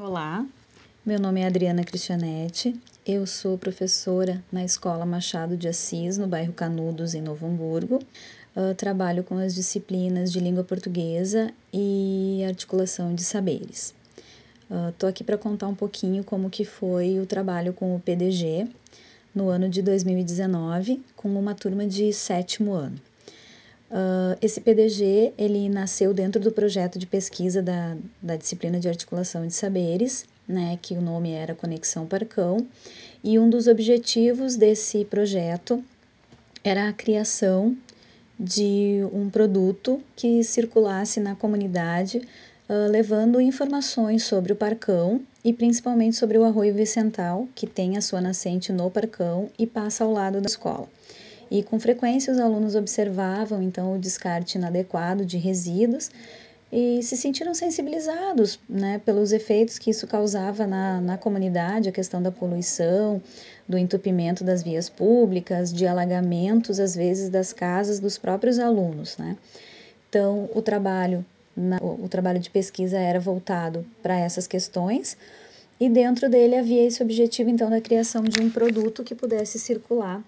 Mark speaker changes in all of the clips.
Speaker 1: Olá, meu nome é Adriana Cristianetti, eu sou professora na Escola Machado de Assis, no bairro Canudos, em Novo Hamburgo. Uh, trabalho com as disciplinas de língua portuguesa e articulação de saberes. Estou uh, aqui para contar um pouquinho como que foi o trabalho com o PDG no ano de 2019, com uma turma de sétimo ano. Uh, esse PDG ele nasceu dentro do projeto de pesquisa da, da disciplina de articulação de saberes, né, que o nome era Conexão Parcão, e um dos objetivos desse projeto era a criação de um produto que circulasse na comunidade, uh, levando informações sobre o Parcão e principalmente sobre o Arroio Vicental, que tem a sua nascente no Parcão e passa ao lado da escola. E com frequência os alunos observavam então o descarte inadequado de resíduos e se sentiram sensibilizados né, pelos efeitos que isso causava na, na comunidade, a questão da poluição, do entupimento das vias públicas, de alagamentos, às vezes, das casas dos próprios alunos. Né? Então, o trabalho, na, o trabalho de pesquisa era voltado para essas questões, e dentro dele havia esse objetivo, então, da criação de um produto que pudesse circular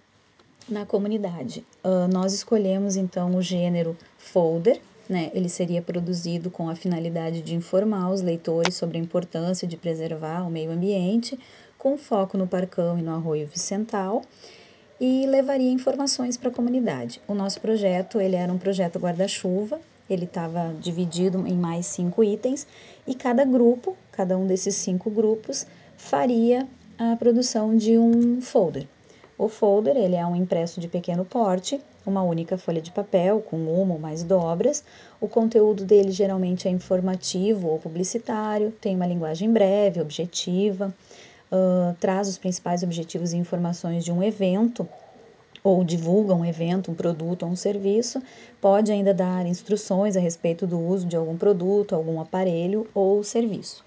Speaker 1: na comunidade. Uh, nós escolhemos então o gênero folder, né? Ele seria produzido com a finalidade de informar os leitores sobre a importância de preservar o meio ambiente, com foco no Parcão e no Arroio Vicental, e levaria informações para a comunidade. O nosso projeto, ele era um projeto guarda-chuva, ele estava dividido em mais cinco itens, e cada grupo, cada um desses cinco grupos, faria a produção de um folder. O folder ele é um impresso de pequeno porte, uma única folha de papel com uma ou mais dobras. O conteúdo dele geralmente é informativo ou publicitário, tem uma linguagem breve, objetiva, uh, traz os principais objetivos e informações de um evento ou divulga um evento, um produto ou um serviço, pode ainda dar instruções a respeito do uso de algum produto, algum aparelho ou serviço.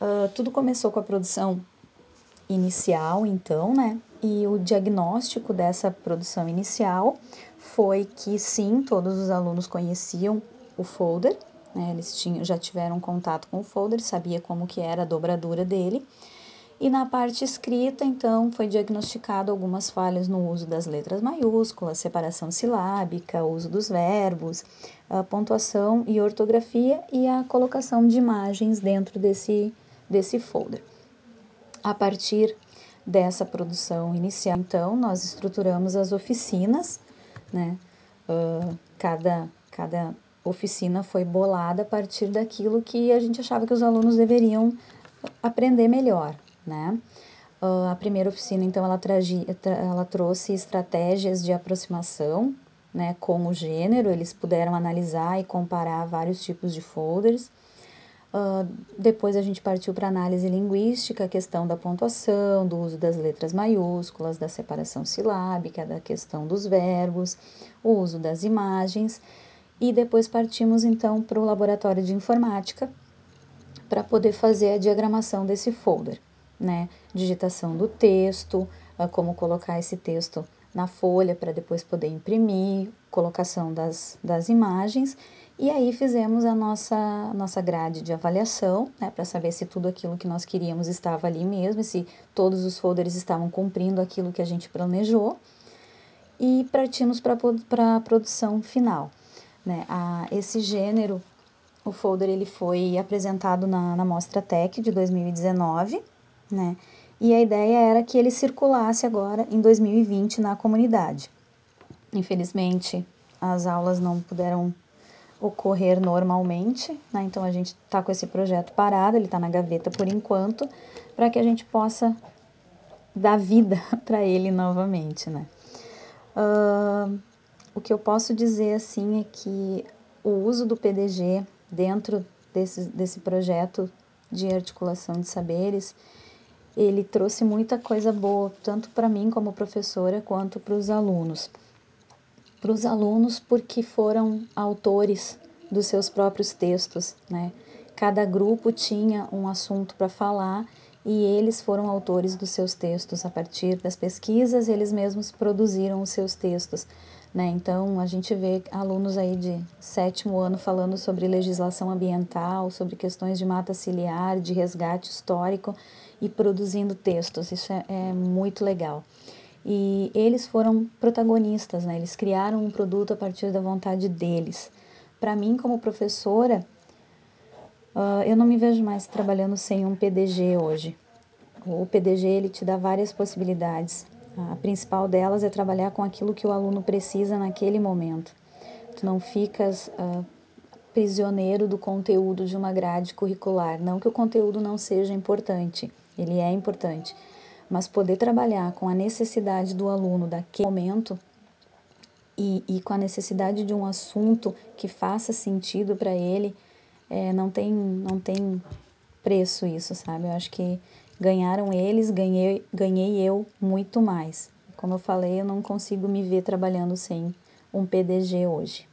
Speaker 1: Uh, tudo começou com a produção inicial, então, né? E o diagnóstico dessa produção inicial foi que sim, todos os alunos conheciam o folder, né? Eles tinham, já tiveram contato com o folder, sabia como que era a dobradura dele. E na parte escrita, então, foi diagnosticado algumas falhas no uso das letras maiúsculas, separação silábica, uso dos verbos, a pontuação e ortografia e a colocação de imagens dentro desse, desse folder. A partir dessa produção inicial, então, nós estruturamos as oficinas, né? Uh, cada, cada oficina foi bolada a partir daquilo que a gente achava que os alunos deveriam aprender melhor, né? Uh, a primeira oficina, então, ela, tragia, ela trouxe estratégias de aproximação né, com o gênero, eles puderam analisar e comparar vários tipos de folders. Uh, depois a gente partiu para análise linguística, a questão da pontuação, do uso das letras maiúsculas, da separação silábica, da questão dos verbos, o uso das imagens. E depois partimos então para o laboratório de informática para poder fazer a diagramação desse folder, né? Digitação do texto, uh, como colocar esse texto na folha para depois poder imprimir, colocação das, das imagens e aí fizemos a nossa, nossa grade de avaliação, né, para saber se tudo aquilo que nós queríamos estava ali mesmo, se todos os folders estavam cumprindo aquilo que a gente planejou. E partimos para a produção final. Né? A, esse gênero, o folder ele foi apresentado na, na Mostra Tech de 2019, né? E a ideia era que ele circulasse agora em 2020 na comunidade. Infelizmente, as aulas não puderam ocorrer normalmente, né? Então a gente está com esse projeto parado, ele está na gaveta por enquanto, para que a gente possa dar vida para ele novamente, né? Uh, o que eu posso dizer assim é que o uso do PDG dentro desse, desse projeto de articulação de saberes, ele trouxe muita coisa boa, tanto para mim como professora, quanto para os alunos para os alunos porque foram autores dos seus próprios textos, né? Cada grupo tinha um assunto para falar e eles foram autores dos seus textos a partir das pesquisas, eles mesmos produziram os seus textos, Né? Então, a gente vê alunos aí de sétimo ano falando sobre legislação ambiental, sobre questões de mata ciliar, de resgate histórico e produzindo textos. Isso é, é muito legal. E eles foram protagonistas, né? eles criaram um produto a partir da vontade deles. Para mim, como professora, uh, eu não me vejo mais trabalhando sem um PDG hoje. O PDG ele te dá várias possibilidades. A principal delas é trabalhar com aquilo que o aluno precisa naquele momento. Tu não ficas uh, prisioneiro do conteúdo de uma grade curricular. Não que o conteúdo não seja importante, ele é importante, mas poder trabalhar com a necessidade do aluno daquele momento e, e com a necessidade de um assunto que faça sentido para ele, é, não, tem, não tem preço isso, sabe? Eu acho que ganharam eles, ganhei, ganhei eu muito mais. Como eu falei, eu não consigo me ver trabalhando sem um PDG hoje.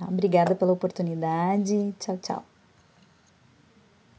Speaker 1: Obrigada pela oportunidade. Tchau, tchau.